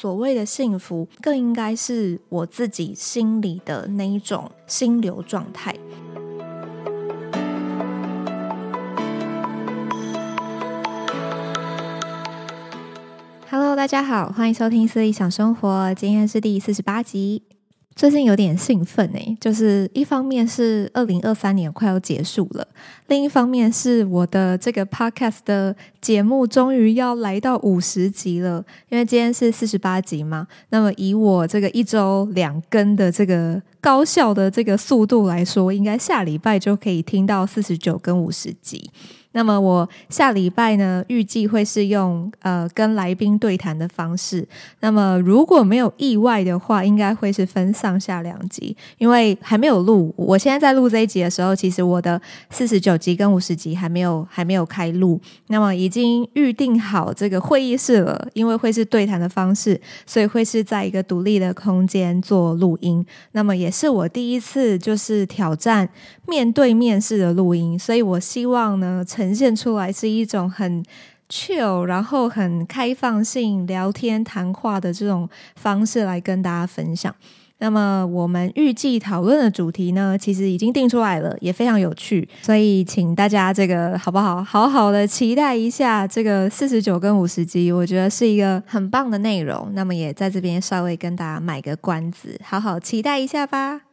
所谓的幸福，更应该是我自己心里的那一种心流状态。Hello，大家好，欢迎收听《思理想生活》，今天是第四十八集。最近有点兴奋哎，就是一方面是二零二三年快要结束了，另一方面是我的这个 podcast 的节目终于要来到五十集了。因为今天是四十八集嘛，那么以我这个一周两更的这个高效的这个速度来说，应该下礼拜就可以听到四十九跟五十集。那么我下礼拜呢，预计会是用呃跟来宾对谈的方式。那么如果没有意外的话，应该会是分上下两集，因为还没有录。我现在在录这一集的时候，其实我的四十九集跟五十集还没有还没有开录。那么已已经预定好这个会议室了，因为会是对谈的方式，所以会是在一个独立的空间做录音。那么也是我第一次就是挑战面对面式的录音，所以我希望呢。呈现出来是一种很 chill，然后很开放性聊天谈话的这种方式来跟大家分享。那么我们预计讨论的主题呢，其实已经定出来了，也非常有趣，所以请大家这个好不好？好好的期待一下这个四十九跟五十集，我觉得是一个很棒的内容。那么也在这边稍微跟大家买个关子，好好期待一下吧。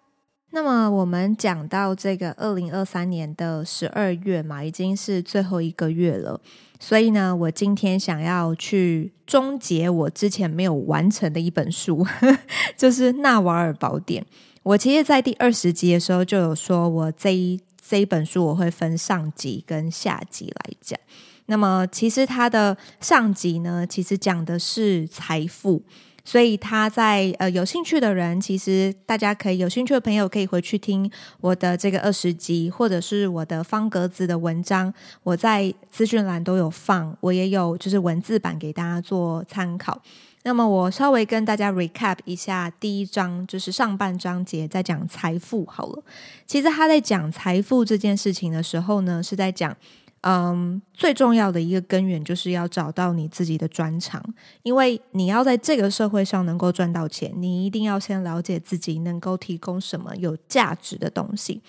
那么我们讲到这个二零二三年的十二月嘛，已经是最后一个月了，所以呢，我今天想要去终结我之前没有完成的一本书，就是《纳瓦尔宝典》。我其实，在第二十集的时候就有说，我这一这一本书我会分上集跟下集来讲。那么，其实它的上集呢，其实讲的是财富。所以他在呃有兴趣的人，其实大家可以有兴趣的朋友可以回去听我的这个二十集，或者是我的方格子的文章，我在资讯栏都有放，我也有就是文字版给大家做参考。那么我稍微跟大家 recap 一下第一章，就是上半章节在讲财富好了。其实他在讲财富这件事情的时候呢，是在讲。嗯，最重要的一个根源就是要找到你自己的专长，因为你要在这个社会上能够赚到钱，你一定要先了解自己能够提供什么有价值的东西。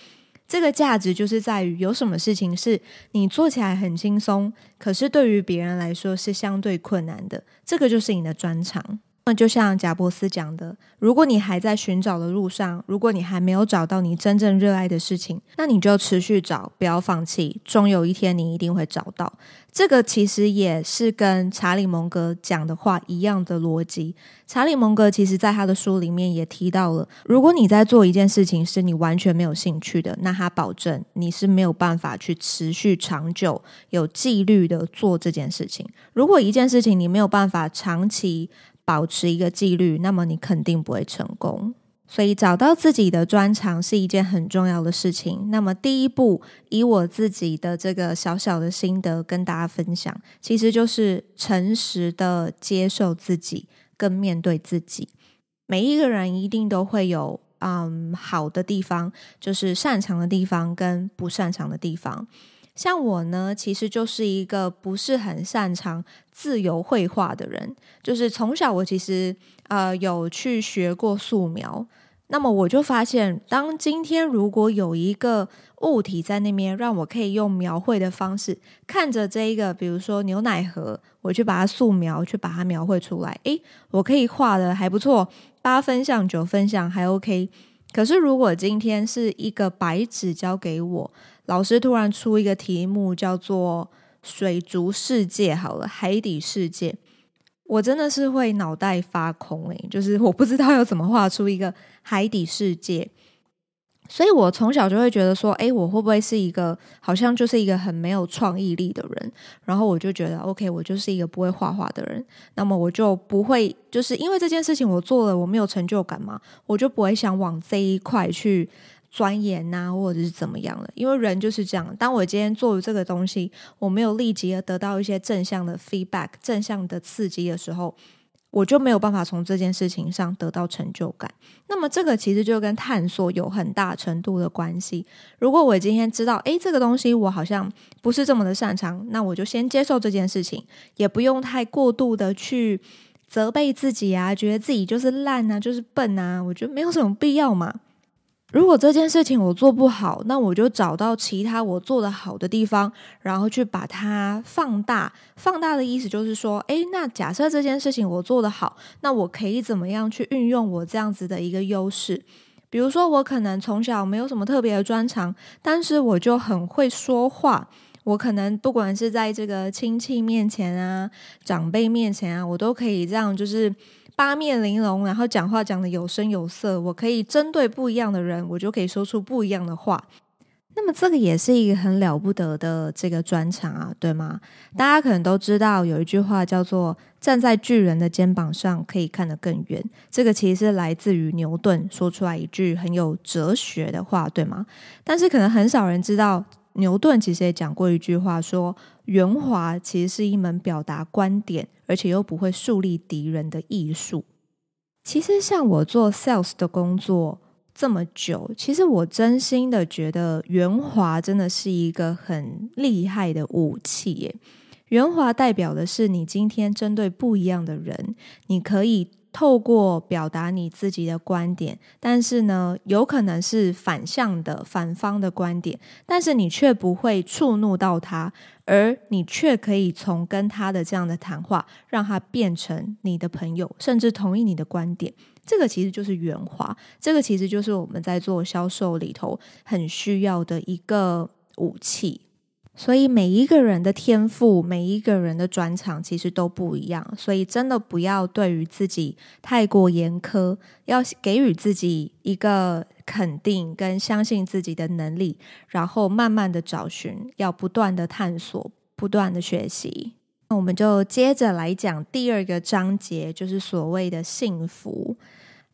这个价值就是在于有什么事情是你做起来很轻松，可是对于别人来说是相对困难的，这个就是你的专长。那就像贾伯斯讲的，如果你还在寻找的路上，如果你还没有找到你真正热爱的事情，那你就持续找，不要放弃，终有一天你一定会找到。这个其实也是跟查理蒙格讲的话一样的逻辑。查理蒙格其实在他的书里面也提到了，如果你在做一件事情是你完全没有兴趣的，那他保证你是没有办法去持续长久、有纪律的做这件事情。如果一件事情你没有办法长期，保持一个纪律，那么你肯定不会成功。所以找到自己的专长是一件很重要的事情。那么第一步，以我自己的这个小小的心得跟大家分享，其实就是诚实的接受自己，跟面对自己。每一个人一定都会有嗯好的地方，就是擅长的地方跟不擅长的地方。像我呢，其实就是一个不是很擅长自由绘画的人。就是从小我其实呃有去学过素描，那么我就发现，当今天如果有一个物体在那边，让我可以用描绘的方式看着这一个，比如说牛奶盒，我去把它素描，去把它描绘出来，诶，我可以画的还不错，八分像九分像还 OK。可是如果今天是一个白纸交给我，老师突然出一个题目，叫做“水族世界”好了，海底世界，我真的是会脑袋发空诶，就是我不知道要怎么画出一个海底世界。所以我从小就会觉得说，诶，我会不会是一个好像就是一个很没有创意力的人？然后我就觉得，OK，我就是一个不会画画的人。那么我就不会，就是因为这件事情我做了，我没有成就感嘛，我就不会想往这一块去钻研呐、啊，或者是怎么样了。因为人就是这样，当我今天做这个东西，我没有立即得到一些正向的 feedback、正向的刺激的时候。我就没有办法从这件事情上得到成就感。那么，这个其实就跟探索有很大程度的关系。如果我今天知道，诶，这个东西我好像不是这么的擅长，那我就先接受这件事情，也不用太过度的去责备自己啊，觉得自己就是烂啊，就是笨啊。我觉得没有什么必要嘛。如果这件事情我做不好，那我就找到其他我做得好的地方，然后去把它放大。放大的意思就是说，诶，那假设这件事情我做得好，那我可以怎么样去运用我这样子的一个优势？比如说，我可能从小没有什么特别的专长，但是我就很会说话。我可能不管是在这个亲戚面前啊、长辈面前啊，我都可以这样，就是。八面玲珑，然后讲话讲得有声有色，我可以针对不一样的人，我就可以说出不一样的话。那么这个也是一个很了不得的这个专长啊，对吗？大家可能都知道有一句话叫做“站在巨人的肩膀上，可以看得更远”。这个其实是来自于牛顿说出来一句很有哲学的话，对吗？但是可能很少人知道。牛顿其实也讲过一句话，说圆滑其实是一门表达观点，而且又不会树立敌人的艺术。其实像我做 sales 的工作这么久，其实我真心的觉得圆滑真的是一个很厉害的武器耶。圆滑代表的是你今天针对不一样的人，你可以。透过表达你自己的观点，但是呢，有可能是反向的、反方的观点，但是你却不会触怒到他，而你却可以从跟他的这样的谈话，让他变成你的朋友，甚至同意你的观点。这个其实就是圆滑，这个其实就是我们在做销售里头很需要的一个武器。所以每一个人的天赋，每一个人的专长其实都不一样，所以真的不要对于自己太过严苛，要给予自己一个肯定跟相信自己的能力，然后慢慢的找寻，要不断的探索，不断的学习。那我们就接着来讲第二个章节，就是所谓的幸福。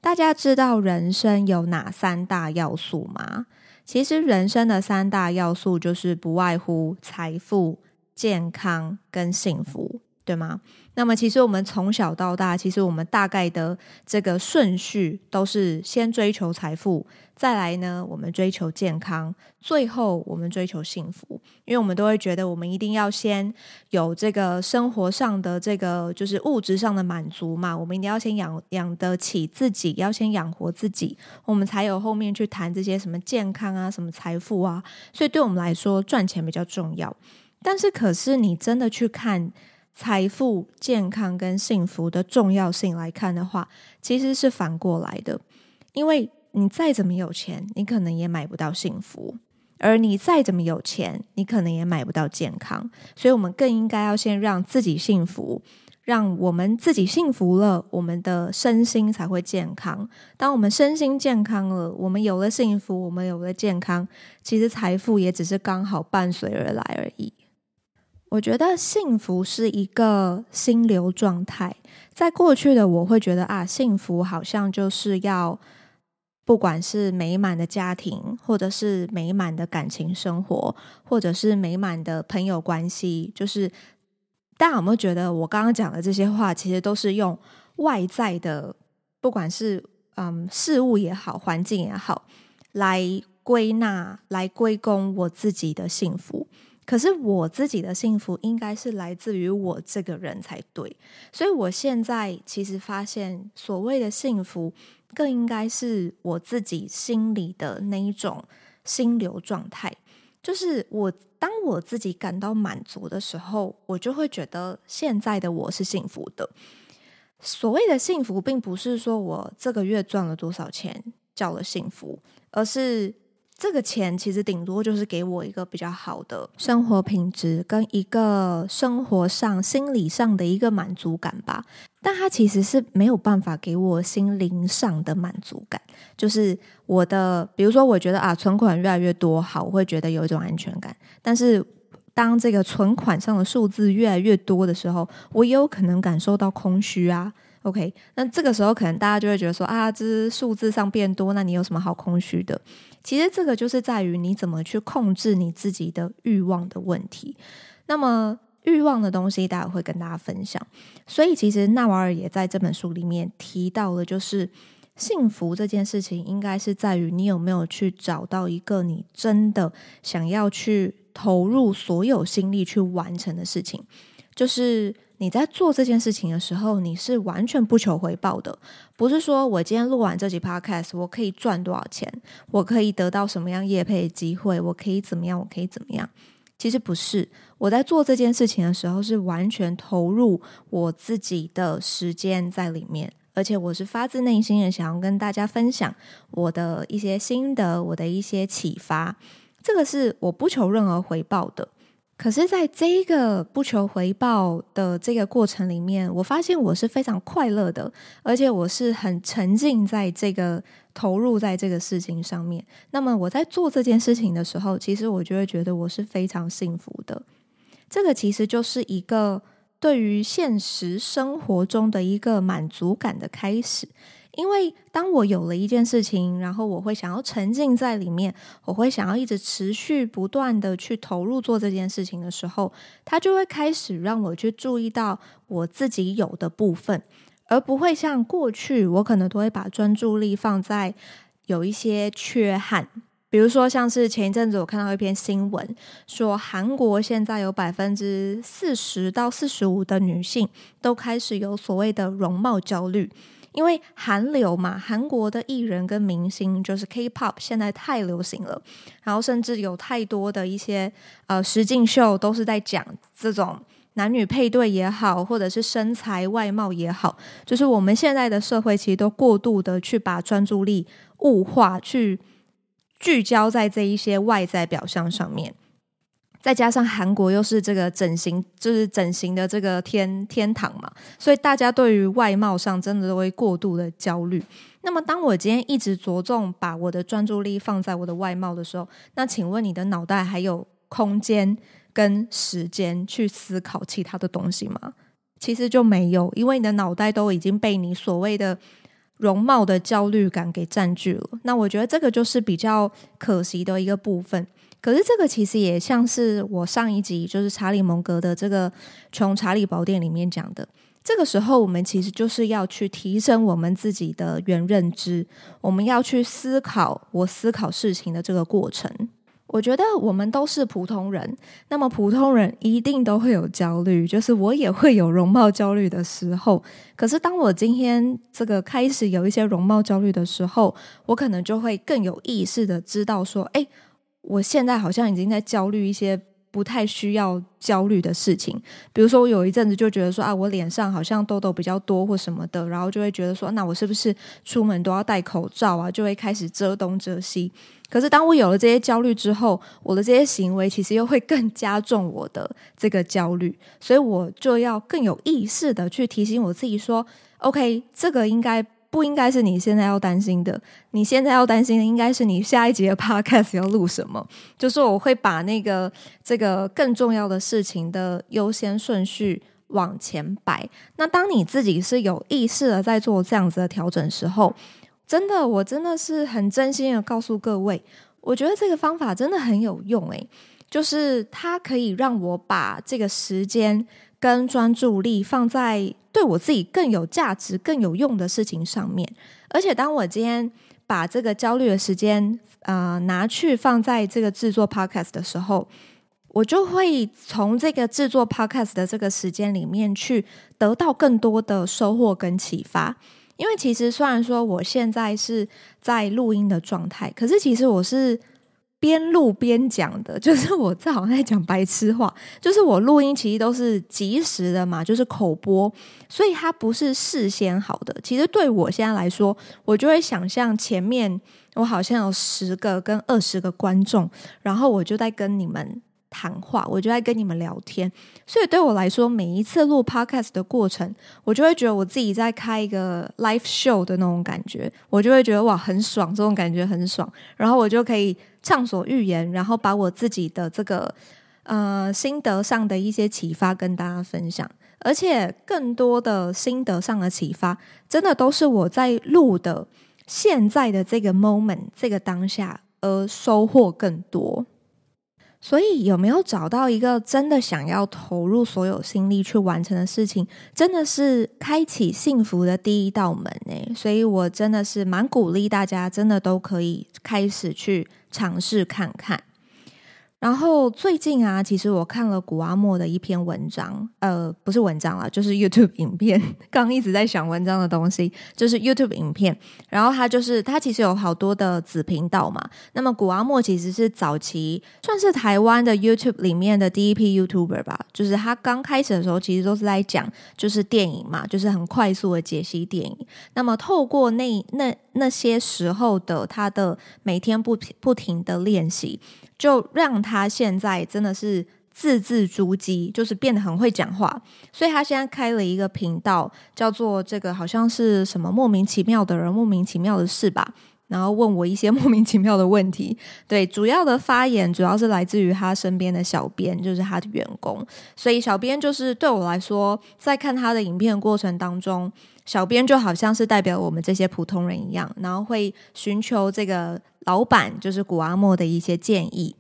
大家知道人生有哪三大要素吗？其实人生的三大要素就是不外乎财富、健康跟幸福，对吗？那么其实我们从小到大，其实我们大概的这个顺序都是先追求财富。再来呢，我们追求健康，最后我们追求幸福，因为我们都会觉得，我们一定要先有这个生活上的这个就是物质上的满足嘛，我们一定要先养养得起自己，要先养活自己，我们才有后面去谈这些什么健康啊、什么财富啊。所以对我们来说，赚钱比较重要。但是，可是你真的去看财富、健康跟幸福的重要性来看的话，其实是反过来的，因为。你再怎么有钱，你可能也买不到幸福；而你再怎么有钱，你可能也买不到健康。所以，我们更应该要先让自己幸福，让我们自己幸福了，我们的身心才会健康。当我们身心健康了，我们有了幸福，我们有了健康，其实财富也只是刚好伴随而来而已。我觉得幸福是一个心流状态。在过去的我会觉得啊，幸福好像就是要。不管是美满的家庭，或者是美满的感情生活，或者是美满的朋友关系，就是大家有没有觉得我刚刚讲的这些话，其实都是用外在的，不管是嗯事物也好，环境也好，来归纳、来归功我自己的幸福。可是我自己的幸福应该是来自于我这个人才对。所以我现在其实发现，所谓的幸福。更应该是我自己心里的那一种心流状态，就是我当我自己感到满足的时候，我就会觉得现在的我是幸福的。所谓的幸福，并不是说我这个月赚了多少钱叫了幸福，而是这个钱其实顶多就是给我一个比较好的生活品质，跟一个生活上、心理上的一个满足感吧。但它其实是没有办法给我心灵上的满足感。就是我的，比如说，我觉得啊，存款越来越多，好，我会觉得有一种安全感。但是当这个存款上的数字越来越多的时候，我也有可能感受到空虚啊。OK，那这个时候可能大家就会觉得说啊，这数字上变多，那你有什么好空虚的？其实这个就是在于你怎么去控制你自己的欲望的问题。那么欲望的东西，待会会跟大家分享。所以其实纳瓦尔也在这本书里面提到了，就是幸福这件事情，应该是在于你有没有去找到一个你真的想要去投入所有心力去完成的事情，就是。你在做这件事情的时候，你是完全不求回报的，不是说我今天录完这集 podcast，我可以赚多少钱，我可以得到什么样业配机会，我可以怎么样，我可以怎么样。其实不是，我在做这件事情的时候，是完全投入我自己的时间在里面，而且我是发自内心的想要跟大家分享我的一些心得，我的一些启发。这个是我不求任何回报的。可是，在这个不求回报的这个过程里面，我发现我是非常快乐的，而且我是很沉浸在这个投入在这个事情上面。那么我在做这件事情的时候，其实我就会觉得我是非常幸福的。这个其实就是一个对于现实生活中的一个满足感的开始。因为当我有了一件事情，然后我会想要沉浸在里面，我会想要一直持续不断的去投入做这件事情的时候，它就会开始让我去注意到我自己有的部分，而不会像过去我可能都会把专注力放在有一些缺憾，比如说像是前一阵子我看到一篇新闻，说韩国现在有百分之四十到四十五的女性都开始有所谓的容貌焦虑。因为韩流嘛，韩国的艺人跟明星就是 K-pop，现在太流行了，然后甚至有太多的一些呃实境秀都是在讲这种男女配对也好，或者是身材外貌也好，就是我们现在的社会其实都过度的去把专注力物化，去聚焦在这一些外在表象上面。再加上韩国又是这个整形，就是整形的这个天天堂嘛，所以大家对于外貌上真的都会过度的焦虑。那么，当我今天一直着重把我的专注力放在我的外貌的时候，那请问你的脑袋还有空间跟时间去思考其他的东西吗？其实就没有，因为你的脑袋都已经被你所谓的容貌的焦虑感给占据了。那我觉得这个就是比较可惜的一个部分。可是这个其实也像是我上一集就是查理蒙格的这个《穷查理宝典》里面讲的，这个时候我们其实就是要去提升我们自己的原认知，我们要去思考我思考事情的这个过程。我觉得我们都是普通人，那么普通人一定都会有焦虑，就是我也会有容貌焦虑的时候。可是当我今天这个开始有一些容貌焦虑的时候，我可能就会更有意识的知道说，哎。我现在好像已经在焦虑一些不太需要焦虑的事情，比如说我有一阵子就觉得说啊，我脸上好像痘痘比较多或什么的，然后就会觉得说，那我是不是出门都要戴口罩啊？就会开始遮东遮西。可是当我有了这些焦虑之后，我的这些行为其实又会更加重我的这个焦虑，所以我就要更有意识的去提醒我自己说，OK，这个应该。不应该是你现在要担心的，你现在要担心的应该是你下一集的 podcast 要录什么。就是我会把那个这个更重要的事情的优先顺序往前摆。那当你自己是有意识的在做这样子的调整时候，真的，我真的是很真心的告诉各位，我觉得这个方法真的很有用诶，就是它可以让我把这个时间跟专注力放在对我自己更有价值、更有用的事情上面，而且当我今天把这个焦虑的时间，呃，拿去放在这个制作 podcast 的时候，我就会从这个制作 podcast 的这个时间里面去得到更多的收获跟启发。因为其实虽然说我现在是在录音的状态，可是其实我是。边录边讲的，就是我正好在讲白痴话，就是我录音其实都是即时的嘛，就是口播，所以它不是事先好的。其实对我现在来说，我就会想象前面我好像有十个跟二十个观众，然后我就在跟你们。谈话，我就在跟你们聊天，所以对我来说，每一次录 podcast 的过程，我就会觉得我自己在开一个 live show 的那种感觉，我就会觉得哇，很爽，这种感觉很爽，然后我就可以畅所欲言，然后把我自己的这个呃心得上的一些启发跟大家分享，而且更多的心得上的启发，真的都是我在录的现在的这个 moment 这个当下而收获更多。所以有没有找到一个真的想要投入所有心力去完成的事情，真的是开启幸福的第一道门呢？所以我真的是蛮鼓励大家，真的都可以开始去尝试看看。然后最近啊，其实我看了古阿莫的一篇文章，呃，不是文章啦，就是 YouTube 影片。刚一直在想文章的东西，就是 YouTube 影片。然后他就是他其实有好多的子频道嘛。那么古阿莫其实是早期算是台湾的 YouTube 里面的第一批 YouTuber 吧。就是他刚开始的时候，其实都是在讲就是电影嘛，就是很快速的解析电影。那么透过那那那些时候的他的每天不不停的练习。就让他现在真的是字字珠玑，就是变得很会讲话。所以他现在开了一个频道，叫做这个好像是什么莫名其妙的人，莫名其妙的事吧。然后问我一些 莫名其妙的问题。对，主要的发言主要是来自于他身边的小编，就是他的员工。所以小编就是对我来说，在看他的影片过程当中，小编就好像是代表我们这些普通人一样，然后会寻求这个。老板就是谷阿莫的一些建议，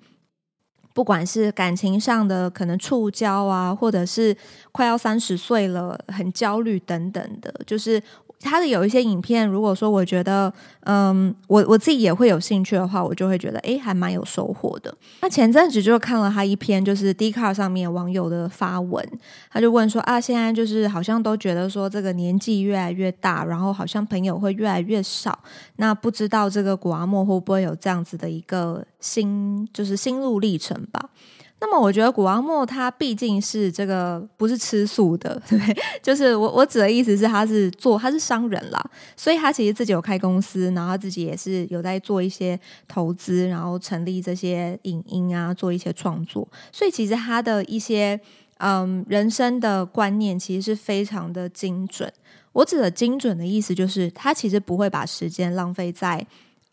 不管是感情上的可能触礁啊，或者是快要三十岁了很焦虑等等的，就是。他的有一些影片，如果说我觉得，嗯，我我自己也会有兴趣的话，我就会觉得，诶，还蛮有收获的。那前阵子就看了他一篇，就是 d c a r 上面网友的发文，他就问说啊，现在就是好像都觉得说这个年纪越来越大，然后好像朋友会越来越少，那不知道这个古阿莫会不会有这样子的一个心，就是心路历程吧。那么我觉得谷阿莫他毕竟是这个不是吃素的，对，就是我我指的意思是他是做他是商人啦，所以他其实自己有开公司，然后他自己也是有在做一些投资，然后成立这些影音啊，做一些创作，所以其实他的一些嗯人生的观念其实是非常的精准。我指的精准的意思就是他其实不会把时间浪费在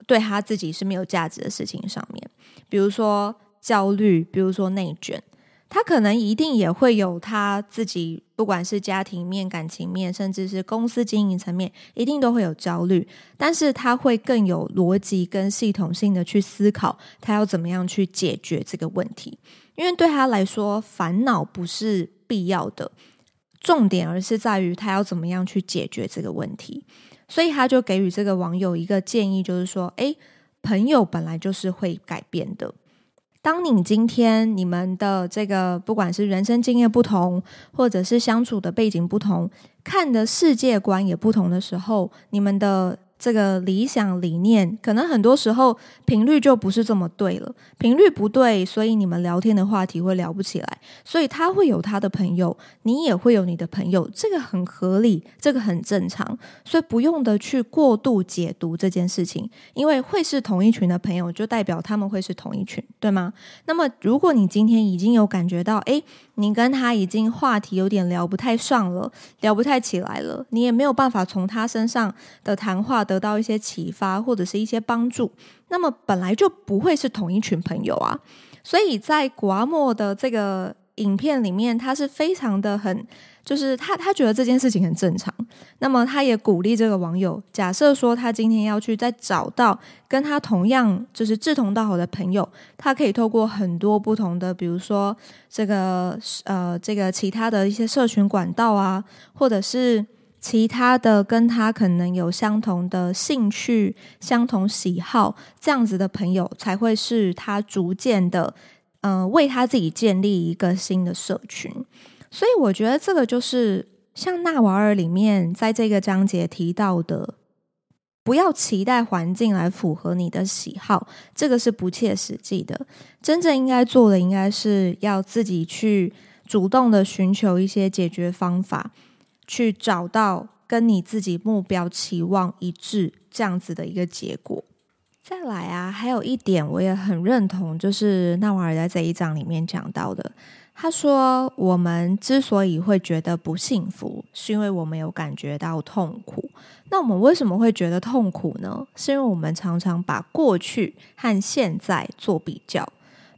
对他自己是没有价值的事情上面，比如说。焦虑，比如说内卷，他可能一定也会有他自己，不管是家庭面、感情面，甚至是公司经营层面，一定都会有焦虑。但是他会更有逻辑跟系统性的去思考，他要怎么样去解决这个问题。因为对他来说，烦恼不是必要的，重点而是在于他要怎么样去解决这个问题。所以他就给予这个网友一个建议，就是说，诶，朋友本来就是会改变的。当你今天你们的这个不管是人生经验不同，或者是相处的背景不同，看的世界观也不同的时候，你们的。这个理想理念，可能很多时候频率就不是这么对了。频率不对，所以你们聊天的话题会聊不起来。所以他会有他的朋友，你也会有你的朋友，这个很合理，这个很正常。所以不用的去过度解读这件事情，因为会是同一群的朋友，就代表他们会是同一群，对吗？那么如果你今天已经有感觉到，诶，你跟他已经话题有点聊不太上了，聊不太起来了，你也没有办法从他身上的谈话得到一些启发或者是一些帮助，那么本来就不会是同一群朋友啊。所以在古阿莫的这个影片里面，他是非常的很，就是他他觉得这件事情很正常。那么他也鼓励这个网友，假设说他今天要去再找到跟他同样就是志同道合的朋友，他可以透过很多不同的，比如说这个呃这个其他的一些社群管道啊，或者是。其他的跟他可能有相同的兴趣、相同喜好这样子的朋友，才会是他逐渐的，嗯、呃，为他自己建立一个新的社群。所以我觉得这个就是像纳瓦尔里面在这个章节提到的，不要期待环境来符合你的喜好，这个是不切实际的。真正应该做的，应该是要自己去主动的寻求一些解决方法，去找到跟你自己目标期望一致这样子的一个结果。再来啊，还有一点我也很认同，就是纳瓦尔在这一章里面讲到的。他说：“我们之所以会觉得不幸福，是因为我们有感觉到痛苦。那我们为什么会觉得痛苦呢？是因为我们常常把过去和现在做比较。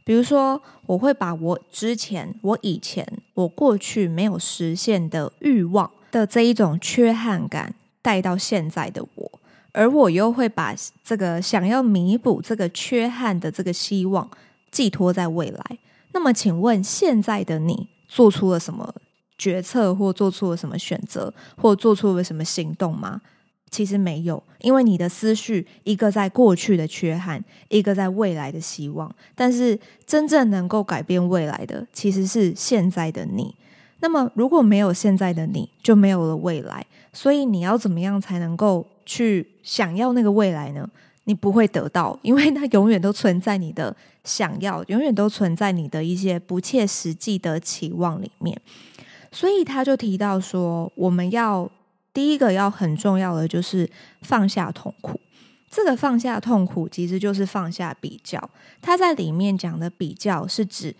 比如说，我会把我之前、我以前、我过去没有实现的欲望的这一种缺憾感带到现在的我，而我又会把这个想要弥补这个缺憾的这个希望寄托在未来。”那么，请问现在的你做出了什么决策，或做出了什么选择，或做出了什么行动吗？其实没有，因为你的思绪一个在过去的缺憾，一个在未来的希望。但是，真正能够改变未来的，其实是现在的你。那么，如果没有现在的你，就没有了未来。所以，你要怎么样才能够去想要那个未来呢？你不会得到，因为它永远都存在你的想要，永远都存在你的一些不切实际的期望里面。所以他就提到说，我们要第一个要很重要的就是放下痛苦。这个放下痛苦，其实就是放下比较。他在里面讲的比较，是指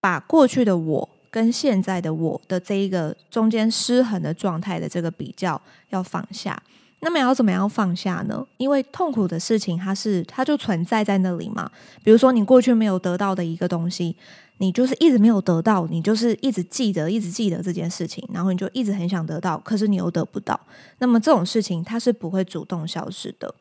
把过去的我跟现在的我的这一个中间失衡的状态的这个比较要放下。那么要怎么样放下呢？因为痛苦的事情，它是它就存在在那里嘛。比如说，你过去没有得到的一个东西，你就是一直没有得到，你就是一直记得，一直记得这件事情，然后你就一直很想得到，可是你又得不到。那么这种事情，它是不会主动消失的。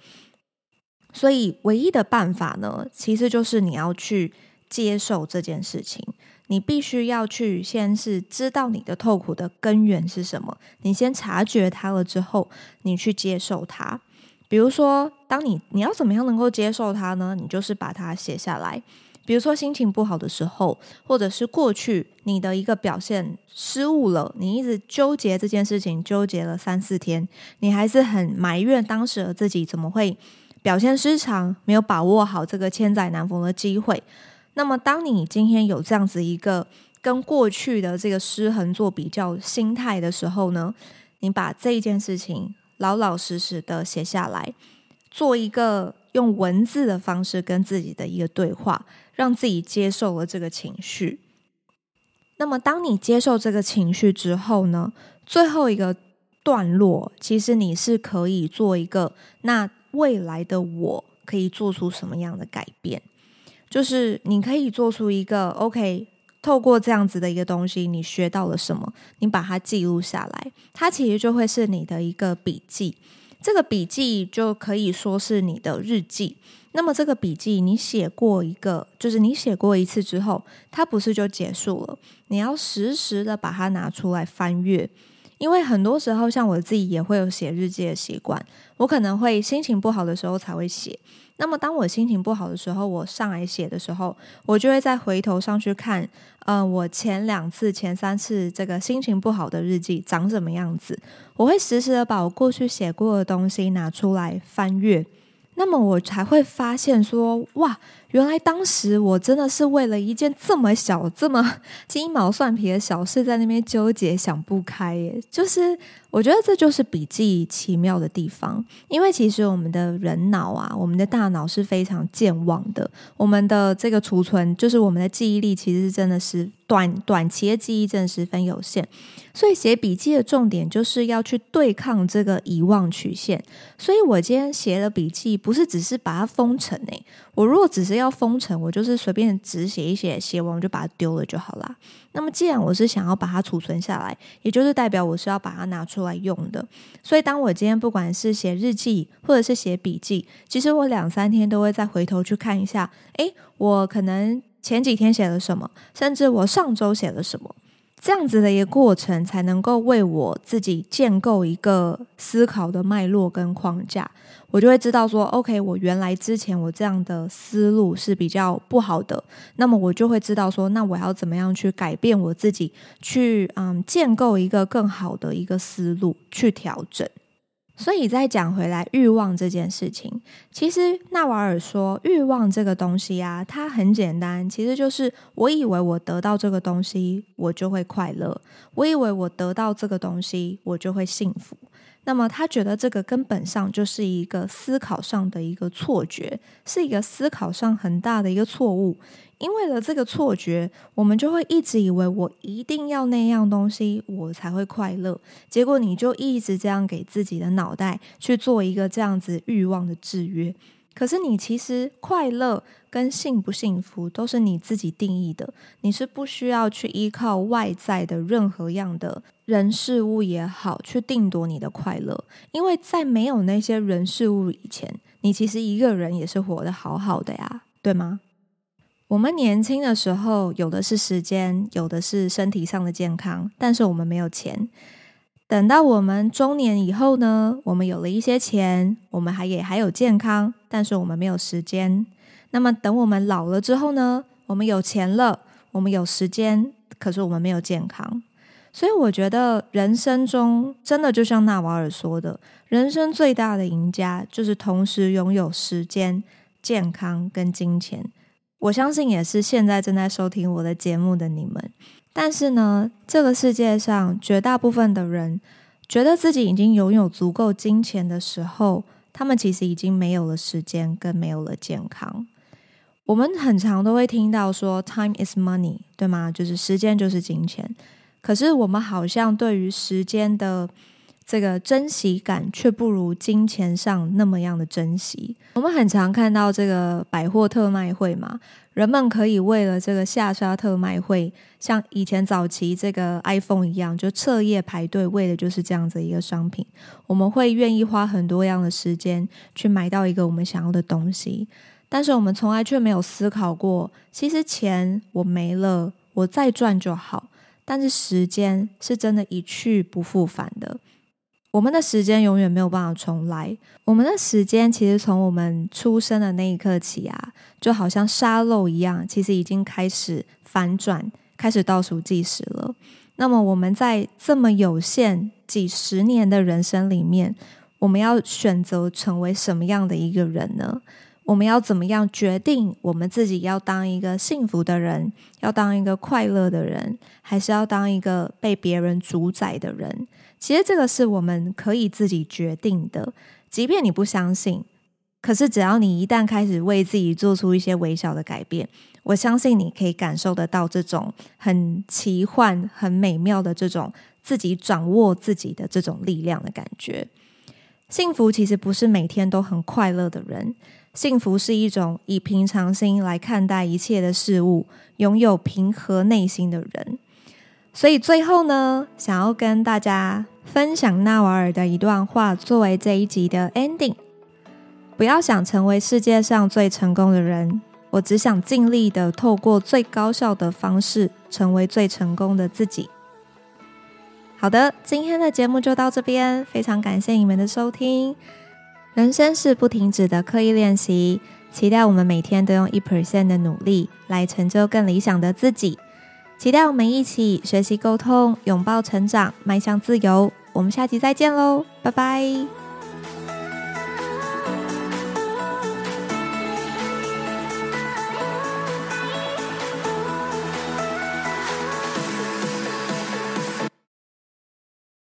所以，唯一的办法呢，其实就是你要去接受这件事情。你必须要去，先是知道你的痛苦的根源是什么。你先察觉它了之后，你去接受它。比如说，当你你要怎么样能够接受它呢？你就是把它写下来。比如说心情不好的时候，或者是过去你的一个表现失误了，你一直纠结这件事情，纠结了三四天，你还是很埋怨当时的自己怎么会表现失常，没有把握好这个千载难逢的机会。那么，当你今天有这样子一个跟过去的这个失衡做比较心态的时候呢，你把这一件事情老老实实的写下来，做一个用文字的方式跟自己的一个对话，让自己接受了这个情绪。那么，当你接受这个情绪之后呢，最后一个段落，其实你是可以做一个，那未来的我可以做出什么样的改变？就是你可以做出一个 OK，透过这样子的一个东西，你学到了什么？你把它记录下来，它其实就会是你的一个笔记。这个笔记就可以说是你的日记。那么这个笔记你写过一个，就是你写过一次之后，它不是就结束了？你要时时的把它拿出来翻阅，因为很多时候像我自己也会有写日记的习惯，我可能会心情不好的时候才会写。那么，当我心情不好的时候，我上来写的时候，我就会再回头上去看，嗯、呃，我前两次、前三次这个心情不好的日记长什么样子。我会时时的把我过去写过的东西拿出来翻阅，那么我才会发现说，哇，原来当时我真的是为了一件这么小、这么 鸡毛蒜皮的小事在那边纠结想不开耶，就是。我觉得这就是笔记奇妙的地方，因为其实我们的人脑啊，我们的大脑是非常健忘的，我们的这个储存，就是我们的记忆力，其实真的是短短期的记忆真的十分有限，所以写笔记的重点就是要去对抗这个遗忘曲线。所以我今天写了笔记，不是只是把它封尘诶，我如果只是要封尘，我就是随便只写一写，写完我就把它丢了就好啦。那么既然我是想要把它储存下来，也就是代表我是要把它拿出。来用的，所以当我今天不管是写日记或者是写笔记，其实我两三天都会再回头去看一下，诶，我可能前几天写了什么，甚至我上周写了什么。这样子的一个过程，才能够为我自己建构一个思考的脉络跟框架。我就会知道说，OK，我原来之前我这样的思路是比较不好的，那么我就会知道说，那我要怎么样去改变我自己，去嗯建构一个更好的一个思路，去调整。所以再讲回来，欲望这件事情，其实纳瓦尔说，欲望这个东西啊，它很简单，其实就是我以为我得到这个东西，我就会快乐；我以为我得到这个东西，我就会幸福。那么他觉得这个根本上就是一个思考上的一个错觉，是一个思考上很大的一个错误。因为了这个错觉，我们就会一直以为我一定要那样东西，我才会快乐。结果你就一直这样给自己的脑袋去做一个这样子欲望的制约。可是你其实快乐跟幸不幸福都是你自己定义的，你是不需要去依靠外在的任何样的人事物也好，去定夺你的快乐。因为在没有那些人事物以前，你其实一个人也是活得好好的呀，对吗？我们年轻的时候有的是时间，有的是身体上的健康，但是我们没有钱。等到我们中年以后呢，我们有了一些钱，我们还也还有健康，但是我们没有时间。那么等我们老了之后呢，我们有钱了，我们有时间，可是我们没有健康。所以我觉得人生中真的就像纳瓦尔说的，人生最大的赢家就是同时拥有时间、健康跟金钱。我相信也是现在正在收听我的节目的你们。但是呢，这个世界上绝大部分的人觉得自己已经拥有足够金钱的时候，他们其实已经没有了时间，更没有了健康。我们很常都会听到说 “time is money”，对吗？就是时间就是金钱。可是我们好像对于时间的这个珍惜感，却不如金钱上那么样的珍惜。我们很常看到这个百货特卖会嘛。人们可以为了这个下沙特卖会，像以前早期这个 iPhone 一样，就彻夜排队，为的就是这样子一个商品。我们会愿意花很多样的时间去买到一个我们想要的东西，但是我们从来却没有思考过，其实钱我没了，我再赚就好，但是时间是真的一去不复返的。我们的时间永远没有办法重来。我们的时间其实从我们出生的那一刻起啊，就好像沙漏一样，其实已经开始反转，开始倒数计时了。那么我们在这么有限几十年的人生里面，我们要选择成为什么样的一个人呢？我们要怎么样决定我们自己要当一个幸福的人，要当一个快乐的人，还是要当一个被别人主宰的人？其实这个是我们可以自己决定的，即便你不相信，可是只要你一旦开始为自己做出一些微小的改变，我相信你可以感受得到这种很奇幻、很美妙的这种自己掌握自己的这种力量的感觉。幸福其实不是每天都很快乐的人，幸福是一种以平常心来看待一切的事物，拥有平和内心的人。所以最后呢，想要跟大家分享纳瓦尔的一段话，作为这一集的 ending。不要想成为世界上最成功的人，我只想尽力的透过最高效的方式，成为最成功的自己。好的，今天的节目就到这边，非常感谢你们的收听。人生是不停止的刻意练习，期待我们每天都用一 percent 的努力来成就更理想的自己。期待我们一起学习沟通，拥抱成长，迈向自由。我们下期再见喽，拜拜。